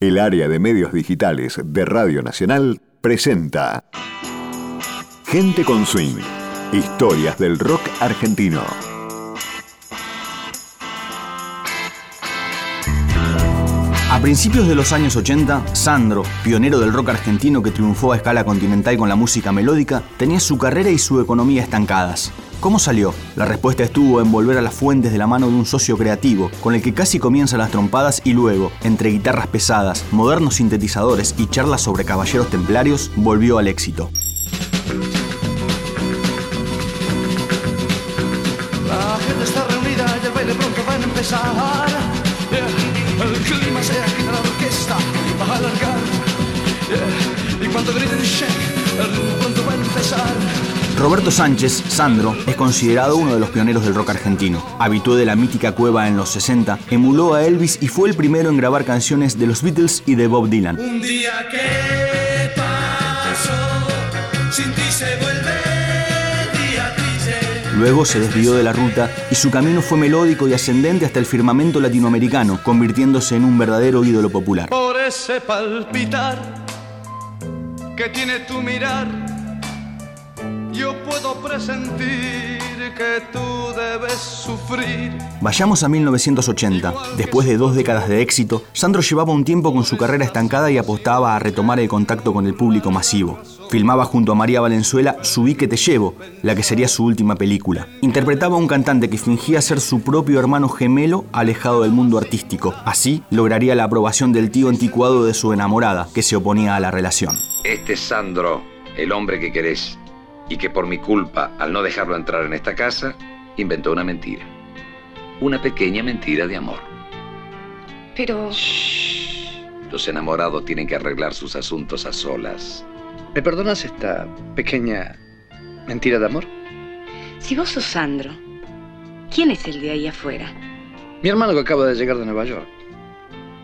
El área de medios digitales de Radio Nacional presenta Gente con Swing. Historias del rock argentino. A principios de los años 80, Sandro, pionero del rock argentino que triunfó a escala continental con la música melódica, tenía su carrera y su economía estancadas. ¿Cómo salió? La respuesta estuvo en volver a las fuentes de la mano de un socio creativo, con el que casi comienzan las trompadas y luego, entre guitarras pesadas, modernos sintetizadores y charlas sobre caballeros templarios, volvió al éxito. Roberto Sánchez, Sandro, es considerado uno de los pioneros del rock argentino. Habitué de la mítica cueva en los 60, emuló a Elvis y fue el primero en grabar canciones de los Beatles y de Bob Dylan. Un día que pasó, sin ti se vuelve. Luego se desvió de la ruta y su camino fue melódico y ascendente hasta el firmamento latinoamericano, convirtiéndose en un verdadero ídolo popular. Por ese palpitar que tiene tu mirar, yo puedo presentir que tú debes sufrir. Vayamos a 1980. Después de dos décadas de éxito, Sandro llevaba un tiempo con su carrera estancada y apostaba a retomar el contacto con el público masivo. Filmaba junto a María Valenzuela Subí que te llevo, la que sería su última película. Interpretaba a un cantante que fingía ser su propio hermano gemelo alejado del mundo artístico. Así lograría la aprobación del tío anticuado de su enamorada, que se oponía a la relación. Este es Sandro, el hombre que querés, y que por mi culpa, al no dejarlo entrar en esta casa, inventó una mentira. Una pequeña mentira de amor. Pero Los enamorados tienen que arreglar sus asuntos a solas. ¿Me perdonas esta pequeña mentira de amor? si vos sos Sandro, ¿quién es el de ahí afuera? Mi hermano que acaba de llegar de Nueva York.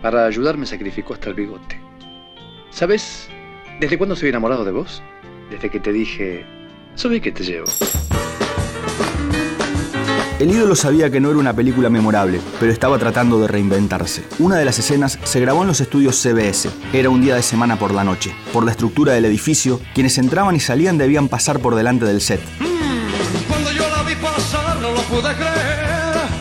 Para ayudarme sacrificó hasta el bigote. ¿Sabes desde cuándo soy enamorado de vos? Desde que te dije, subí que te llevo. El ídolo sabía que no era una película memorable, pero estaba tratando de reinventarse. Una de las escenas se grabó en los estudios CBS. Era un día de semana por la noche. Por la estructura del edificio, quienes entraban y salían debían pasar por delante del set. Cuando yo la vi pasar, no lo pude creer.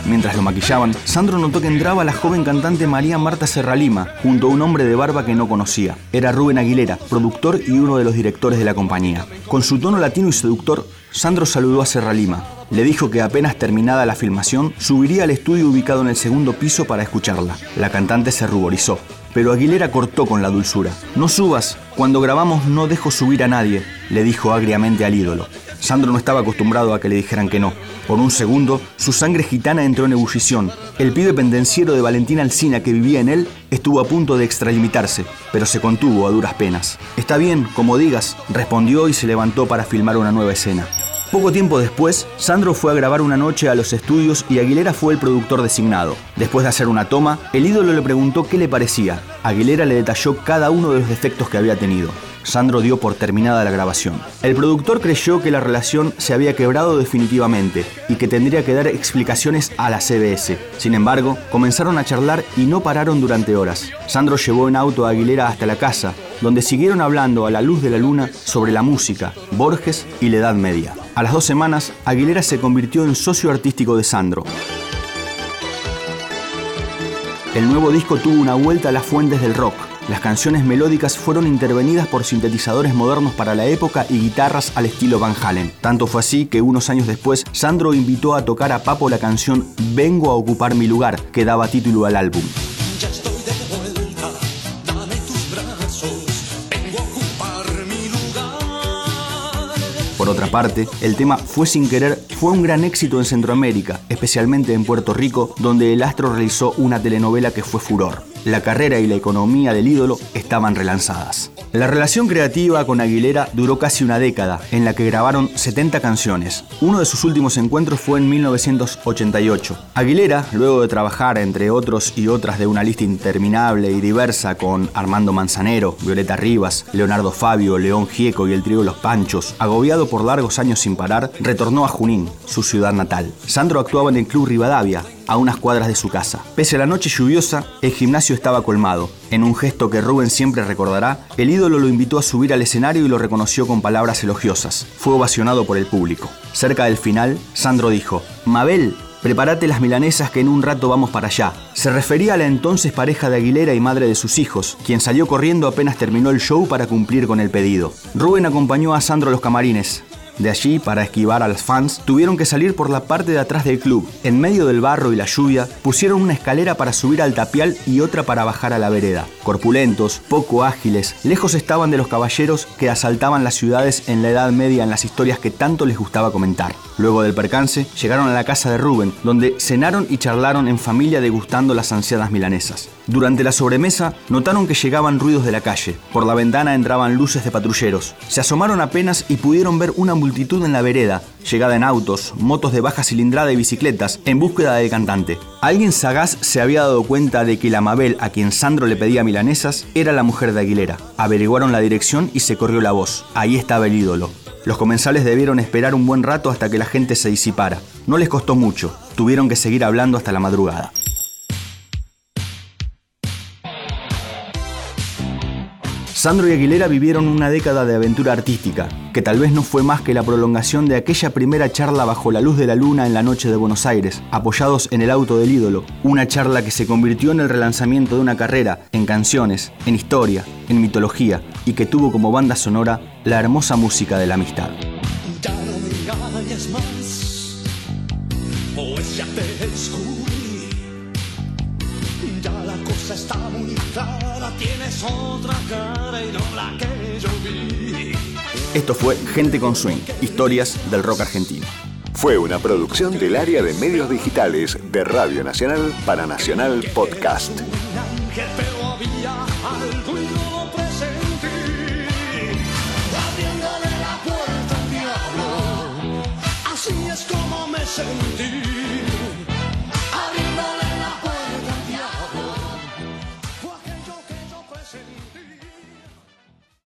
Mientras lo maquillaban, Sandro notó que entraba la joven cantante María Marta Serralima, junto a un hombre de barba que no conocía. Era Rubén Aguilera, productor y uno de los directores de la compañía. Con su tono latino y seductor, Sandro saludó a Serralima. Le dijo que apenas terminada la filmación, subiría al estudio ubicado en el segundo piso para escucharla. La cantante se ruborizó. Pero Aguilera cortó con la dulzura. No subas, cuando grabamos no dejo subir a nadie, le dijo agriamente al ídolo. Sandro no estaba acostumbrado a que le dijeran que no. Por un segundo, su sangre gitana entró en ebullición. El pibe pendenciero de Valentina Alsina que vivía en él estuvo a punto de extralimitarse, pero se contuvo a duras penas. Está bien, como digas, respondió y se levantó para filmar una nueva escena. Poco tiempo después, Sandro fue a grabar una noche a los estudios y Aguilera fue el productor designado. Después de hacer una toma, el ídolo le preguntó qué le parecía. Aguilera le detalló cada uno de los defectos que había tenido. Sandro dio por terminada la grabación. El productor creyó que la relación se había quebrado definitivamente y que tendría que dar explicaciones a la CBS. Sin embargo, comenzaron a charlar y no pararon durante horas. Sandro llevó en auto a Aguilera hasta la casa, donde siguieron hablando a la luz de la luna sobre la música, Borges y la Edad Media. A las dos semanas, Aguilera se convirtió en socio artístico de Sandro. El nuevo disco tuvo una vuelta a las fuentes del rock. Las canciones melódicas fueron intervenidas por sintetizadores modernos para la época y guitarras al estilo Van Halen. Tanto fue así que unos años después, Sandro invitó a tocar a Papo la canción Vengo a ocupar mi lugar, que daba título al álbum. Por otra parte, el tema Fue sin querer fue un gran éxito en Centroamérica, especialmente en Puerto Rico, donde el astro realizó una telenovela que fue furor. La carrera y la economía del ídolo estaban relanzadas. La relación creativa con Aguilera duró casi una década, en la que grabaron 70 canciones. Uno de sus últimos encuentros fue en 1988. Aguilera, luego de trabajar entre otros y otras de una lista interminable y diversa con Armando Manzanero, Violeta Rivas, Leonardo Fabio, León Gieco y el trío Los Panchos, agobiado por largos años sin parar, retornó a Junín, su ciudad natal. Sandro actuaba en el Club Rivadavia, a unas cuadras de su casa. Pese a la noche lluviosa, el gimnasio estaba colmado. En un gesto que Rubén siempre recordará, el ídolo lo invitó a subir al escenario y lo reconoció con palabras elogiosas. Fue ovacionado por el público. Cerca del final, Sandro dijo, Mabel, prepárate las milanesas que en un rato vamos para allá. Se refería a la entonces pareja de Aguilera y madre de sus hijos, quien salió corriendo apenas terminó el show para cumplir con el pedido. Rubén acompañó a Sandro a los camarines. De allí, para esquivar a los fans, tuvieron que salir por la parte de atrás del club. En medio del barro y la lluvia, pusieron una escalera para subir al tapial y otra para bajar a la vereda. Corpulentos, poco ágiles, lejos estaban de los caballeros que asaltaban las ciudades en la Edad Media en las historias que tanto les gustaba comentar. Luego del percance, llegaron a la casa de Rubén, donde cenaron y charlaron en familia degustando las ansiadas milanesas. Durante la sobremesa, notaron que llegaban ruidos de la calle. Por la ventana entraban luces de patrulleros. Se asomaron apenas y pudieron ver una multitud en la vereda, llegada en autos, motos de baja cilindrada y bicicletas, en búsqueda del cantante. Alguien sagaz se había dado cuenta de que la Mabel a quien Sandro le pedía milanesas era la mujer de Aguilera. Averiguaron la dirección y se corrió la voz. Ahí estaba el ídolo. Los comensales debieron esperar un buen rato hasta que la gente se disipara. No les costó mucho, tuvieron que seguir hablando hasta la madrugada. Sandro y Aguilera vivieron una década de aventura artística, que tal vez no fue más que la prolongación de aquella primera charla bajo la luz de la luna en la noche de Buenos Aires, apoyados en el auto del ídolo, una charla que se convirtió en el relanzamiento de una carrera, en canciones, en historia, en mitología, y que tuvo como banda sonora la hermosa música de la amistad. Ya no me más, pues. Cosa está muy clara, tienes otra cara y no la que yo vi. Esto fue Gente con Swing, historias del rock argentino. Fue una producción del área de medios digitales de Radio Nacional para Nacional Podcast. Sentí.